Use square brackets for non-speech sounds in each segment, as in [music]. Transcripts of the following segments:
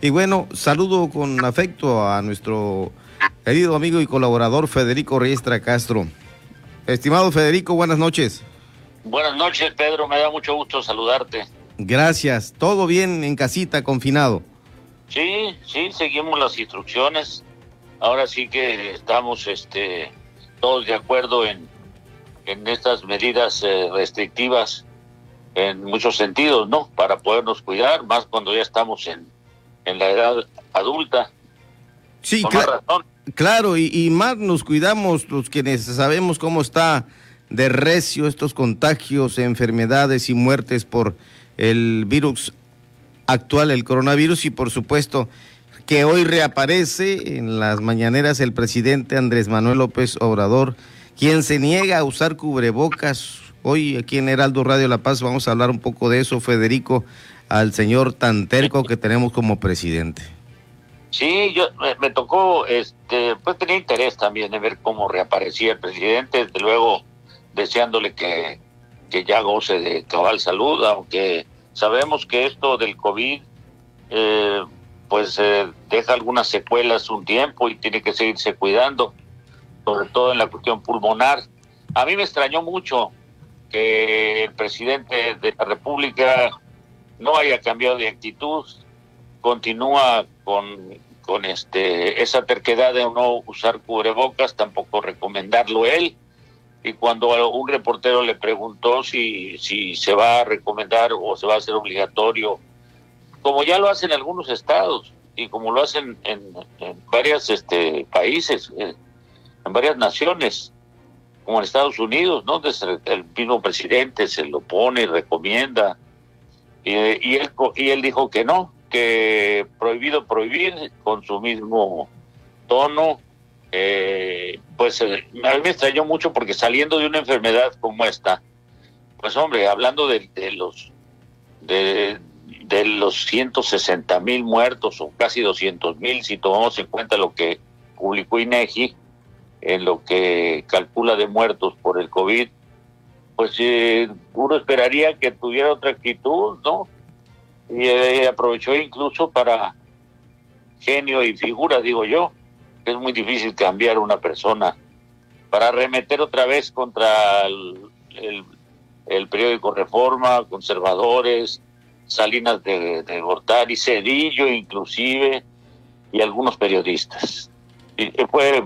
Y bueno, saludo con afecto a nuestro querido amigo y colaborador Federico Riestra Castro. Estimado Federico, buenas noches. Buenas noches, Pedro. Me da mucho gusto saludarte. Gracias. ¿Todo bien en casita, confinado? Sí, sí, seguimos las instrucciones. Ahora sí que estamos este, todos de acuerdo en, en estas medidas eh, restrictivas en muchos sentidos, ¿no? Para podernos cuidar, más cuando ya estamos en, en la edad adulta. Sí, claro, y, y, más nos cuidamos los quienes sabemos cómo está de recio estos contagios, enfermedades y muertes por el virus actual, el coronavirus, y por supuesto que hoy reaparece en las mañaneras el presidente Andrés Manuel López Obrador, quien se niega a usar cubrebocas. Hoy aquí en Heraldo Radio La Paz vamos a hablar un poco de eso, Federico, al señor tan terco que tenemos como presidente. Sí, yo me, tocó, este, pues tenía interés también de ver cómo reaparecía el presidente, desde luego deseándole que, que ya goce de cabal salud, aunque sabemos que esto del COVID, eh, pues eh, deja algunas secuelas un tiempo y tiene que seguirse cuidando, sobre todo en la cuestión pulmonar. A mí me extrañó mucho que el presidente de la República no haya cambiado de actitud, continúa con, con este esa terquedad de no usar cubrebocas, tampoco recomendarlo él. Y cuando un reportero le preguntó si, si se va a recomendar o se va a hacer obligatorio, como ya lo hacen algunos estados y como lo hacen en, varios este, países, eh, en varias naciones, como en Estados Unidos, ¿no? Desde el mismo presidente se lo pone y recomienda y, él, y él dijo que no, que prohibido prohibir con su mismo tono. Eh, pues eh, a mí me extrañó mucho porque saliendo de una enfermedad como esta, pues hombre, hablando de, los de, de los 160 mil muertos o casi 200 mil, si tomamos en cuenta lo que publicó INEGI, en lo que calcula de muertos por el COVID, pues eh, uno esperaría que tuviera otra actitud, ¿no? Y eh, aprovechó incluso para genio y figura, digo yo. Es muy difícil cambiar una persona para remeter otra vez contra el, periódico Reforma, conservadores, Salinas de, de Gortari, Cedillo inclusive, y algunos periodistas. Y fue,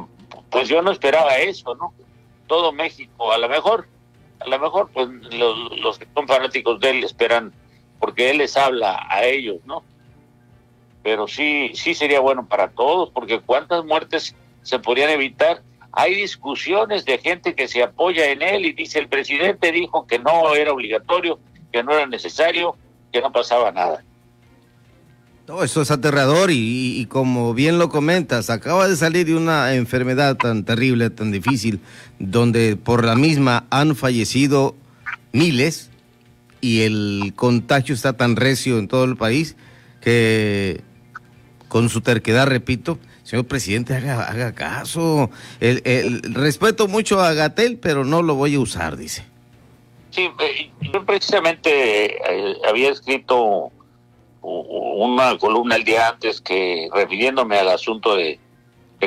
pues yo no esperaba eso, ¿no? Todo México, a lo mejor a lo mejor pues los, que son fanáticos de él esperan porque él les habla a ellos, ¿no? Pero sí, sí sería bueno para todos, porque cuántas muertes se podrían evitar. Hay discusiones de gente que se apoya en él y dice el presidente dijo que no era obligatorio, que no era necesario, que no pasaba nada. No, eso es aterrador y, como bien lo comentas, acaba de salir de una enfermedad tan terrible, tan difícil, donde por la misma han fallecido miles y el contagio está tan recio en todo el país que con su terquedad, repito, señor presidente, haga, haga caso. El, respeto mucho a Gatel, pero no lo voy a usar, dice. Sí, eh, yo precisamente eh, había escrito una columna el día antes que refiriéndome al asunto de,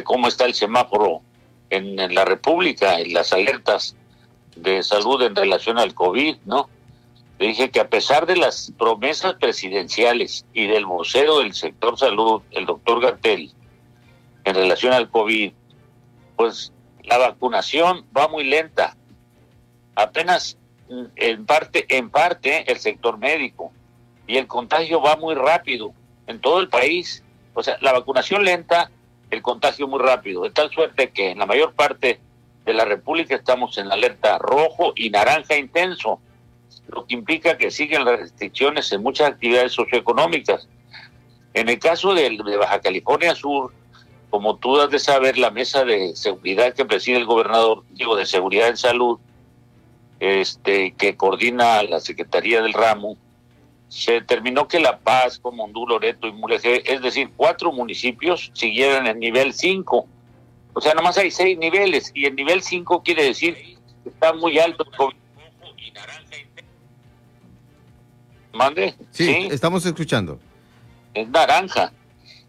cómo está el semáforo en, la República, en las alertas de salud en relación al COVID, ¿no? dije que a pesar de las promesas presidenciales y del vocero del sector salud, el doctor Gatel, en relación al COVID, pues la vacunación va muy lenta. Apenas mm, en parte, en parte el sector médico, y el contagio va muy rápido en todo el país. O sea, la vacunación lenta, el contagio muy rápido, de tal suerte que en la mayor parte de la República estamos en alerta rojo y naranja intenso, lo que implica que siguen las restricciones en muchas actividades socioeconómicas. En el caso de, de Baja California Sur, como tú has de saber, la mesa de seguridad que preside el gobernador, digo, de seguridad en salud, este, que coordina la Secretaría del Ramo, se determinó que La Paz, Comondú, Loreto y Mulegé, es decir, cuatro municipios, siguieran en nivel 5. O sea, nomás hay seis niveles y el nivel 5 quiere decir que está muy alto ¿Mande? Sí, estamos escuchando. es naranja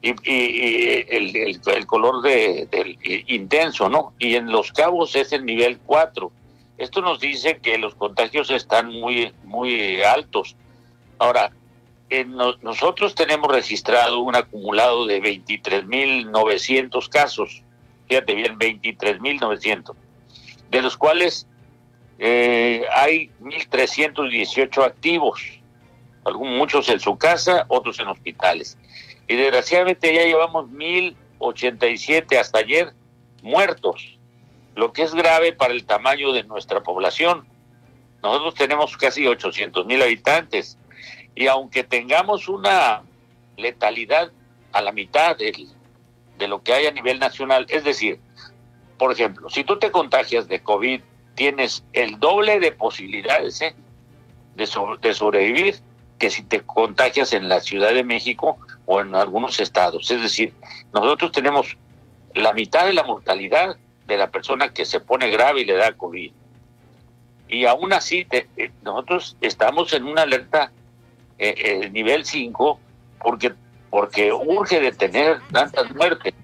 y, el, el, color de, del intenso, ¿no? Y en Los Cabos es el nivel 4. Esto nos dice que los contagios están muy, muy altos. Ahora, nosotros tenemos registrado un acumulado de 23.900 casos. Fíjate bien, 23.900. De los cuales eh, hay 1.318 activos. Algunos, muchos en su casa, otros en hospitales. Y desgraciadamente ya llevamos 1.087 hasta ayer muertos, lo que es grave para el tamaño de nuestra población. Nosotros tenemos casi 800 mil habitantes y aunque tengamos una letalidad a la mitad de, de lo que hay a nivel nacional, es decir, por ejemplo, si tú te contagias de COVID, tienes el doble de posibilidades ¿eh? de, de sobrevivir que si te contagias en la Ciudad de México o en algunos estados. Es decir, nosotros tenemos la mitad de la mortalidad de la persona que se pone grave y le da COVID. Y aún así, eh, nosotros estamos en una alerta eh, nivel 5 porque, porque urge detener tantas muertes.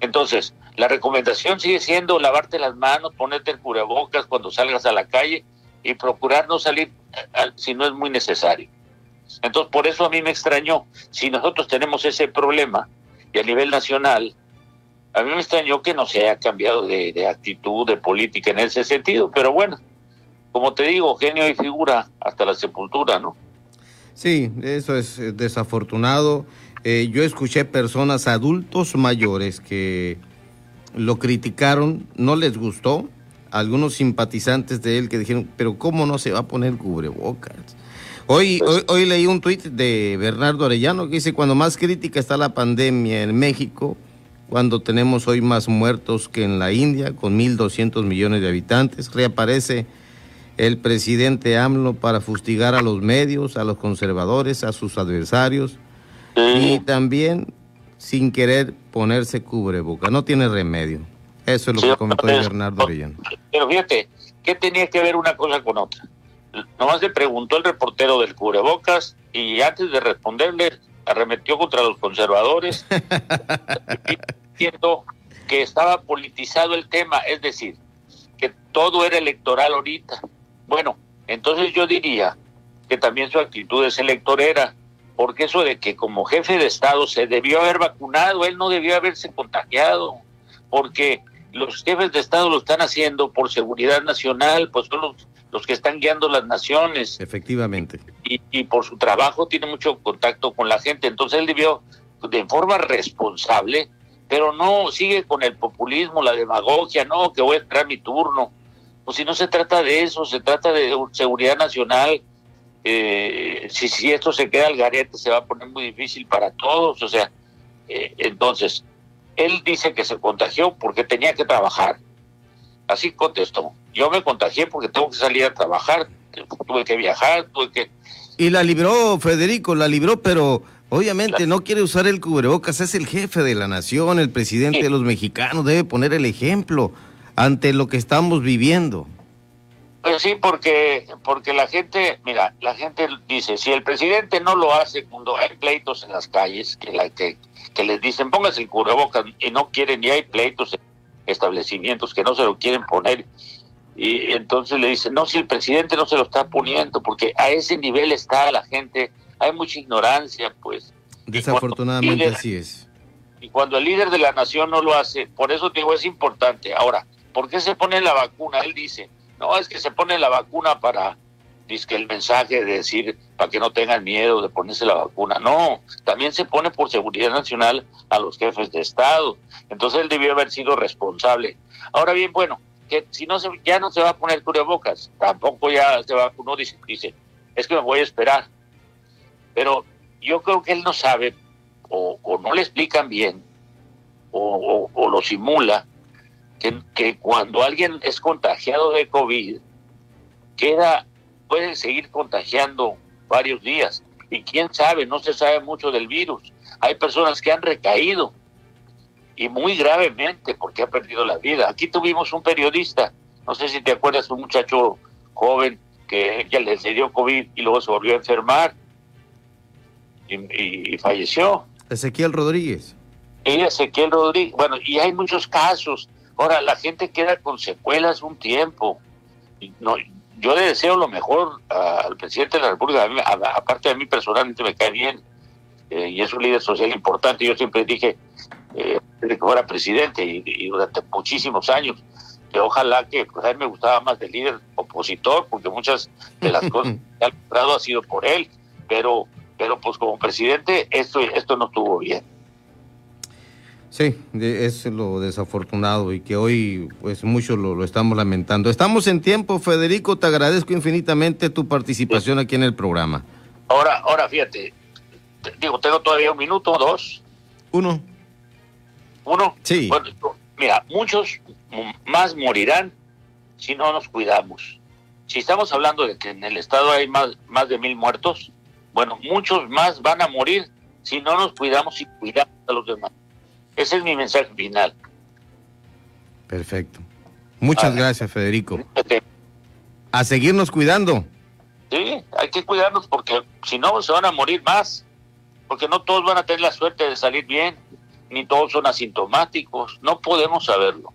Entonces, la recomendación sigue siendo lavarte las manos, ponerte el cubrebocas cuando salgas a la calle y procurar no salir eh, si no es muy necesario. Entonces, por eso a mí me extrañó, si nosotros tenemos ese problema y a nivel nacional, a mí me extrañó que no se haya cambiado de, actitud, de política en ese sentido, pero bueno, como te digo, genio y figura hasta la sepultura, ¿no? Sí, eso es eh, desafortunado. Eh, yo escuché personas adultos mayores que lo criticaron, no les gustó, algunos simpatizantes de él que dijeron, pero ¿cómo no se va a poner cubrebocas? Hoy, hoy, hoy, leí un tuit de Bernardo Arellano que dice, cuando más crítica está la pandemia en México, cuando tenemos hoy más muertos que en la India, con 1.200 millones de habitantes, reaparece el presidente AMLO para fustigar a los medios, a los conservadores, a sus adversarios, y también sin querer ponerse cubreboca. No tiene remedio. Eso es lo que comentó Bernardo Arellano. Pero fíjate, ¿qué tenía que ver una cosa con otra? nomás le preguntó el reportero del cubrebocas y antes de responderle arremetió contra los conservadores [laughs] diciendo que estaba politizado el tema, es decir, que todo era electoral ahorita. Bueno, entonces yo diría que también su actitud es electorera, porque eso de que como jefe de Estado se debió haber vacunado, él no debió haberse contagiado, porque los jefes de Estado lo están haciendo por seguridad nacional, pues son los los que están guiando las naciones. Efectivamente. Y, por su trabajo tiene mucho contacto con la gente. Entonces él debió, de forma responsable, pero no sigue con el populismo, la demagogia, no, que voy a esperar mi turno. Pues si no se trata de eso, se trata de seguridad nacional. Eh, si, si esto se queda al garete, se va a poner muy difícil para todos. O sea, eh, entonces, él dice que se contagió porque tenía que trabajar. Así contestó. Yo me contagié porque tengo que salir a trabajar, tuve que viajar, tuve que... Y la libró, Federico, la libró, pero obviamente no quiere usar el cubrebocas, es el jefe de la nación, el presidente de los mexicanos, debe poner el ejemplo ante lo que estamos viviendo. Pues sí, porque, porque la gente, mira, la gente dice, si el presidente no lo hace cuando hay pleitos en las calles, que, la, que, que les dicen póngase el cubrebocas y no quieren, y hay pleitos en establecimientos que no se lo quieren poner y entonces le dicen, no, si el presidente no se lo está poniendo, porque a ese nivel está la gente, hay mucha ignorancia, pues. Desafortunadamente así es. Y cuando el líder de la nación no lo hace, por eso digo, es importante. Ahora, ¿por qué se pone la vacuna? Él dice, no, es que se pone la vacuna para, dice el mensaje de decir, para que no tengan miedo de ponerse la vacuna. No, también se pone por seguridad nacional a los jefes de Estado. Entonces él debió haber sido responsable. Ahora bien, bueno, que si no se, ya no se va a poner cubrebocas, tampoco ya se vacunó, dice, dice, es que me voy a esperar. Pero yo creo que él no sabe, o, no le explican bien, o, lo simula, que, que, cuando alguien es contagiado de COVID, queda, puede seguir contagiando varios días. Y quién sabe, no se sabe mucho del virus. Hay personas que han recaído y muy gravemente porque ha perdido la vida. Aquí tuvimos un periodista, no sé si te acuerdas, un muchacho joven que ya le dio COVID y luego se volvió a enfermar. y, falleció. Ezequiel Rodríguez. Y Ezequiel Rodríguez, bueno, y hay muchos casos. Ahora, la gente queda con secuelas un tiempo. No, yo le deseo lo mejor al presidente de la República, aparte de mí personalmente me cae bien, eh, y es un líder social importante. Yo siempre dije eh, que fuera presidente y, durante muchísimos años, que ojalá que, pues a mí me gustaba más del líder opositor, porque muchas de las cosas [laughs] que ha logrado ha sido por él, pero, pero pues como presidente esto, esto no estuvo bien. Sí, es lo desafortunado y que hoy pues mucho lo, lo, estamos lamentando. Estamos en tiempo, Federico, te agradezco infinitamente tu participación aquí en el programa. Ahora, ahora fíjate, digo, tengo todavía un minuto dos. Uno. ¿Uno? Sí. Bueno, mira, muchos más morirán si no nos cuidamos. Si estamos hablando de que en el estado hay más, más de mil muertos, bueno, muchos más van a morir si no nos cuidamos y cuidamos a los demás. Ese es mi mensaje final. Perfecto. Muchas gracias, Federico. A seguirnos cuidando. Sí, hay que cuidarnos porque si no se van a morir más porque no todos van a tener la suerte de salir bien, ni todos son asintomáticos, no podemos saberlo.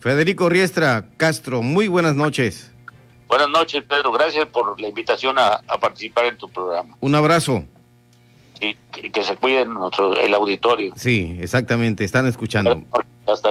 Federico Riestra Castro, muy buenas noches. Buenas noches, Pedro, gracias por la invitación a, participar en tu programa. Un abrazo. Y que, se cuiden nuestro, el auditorio. Sí, exactamente, están escuchando. Hasta luego.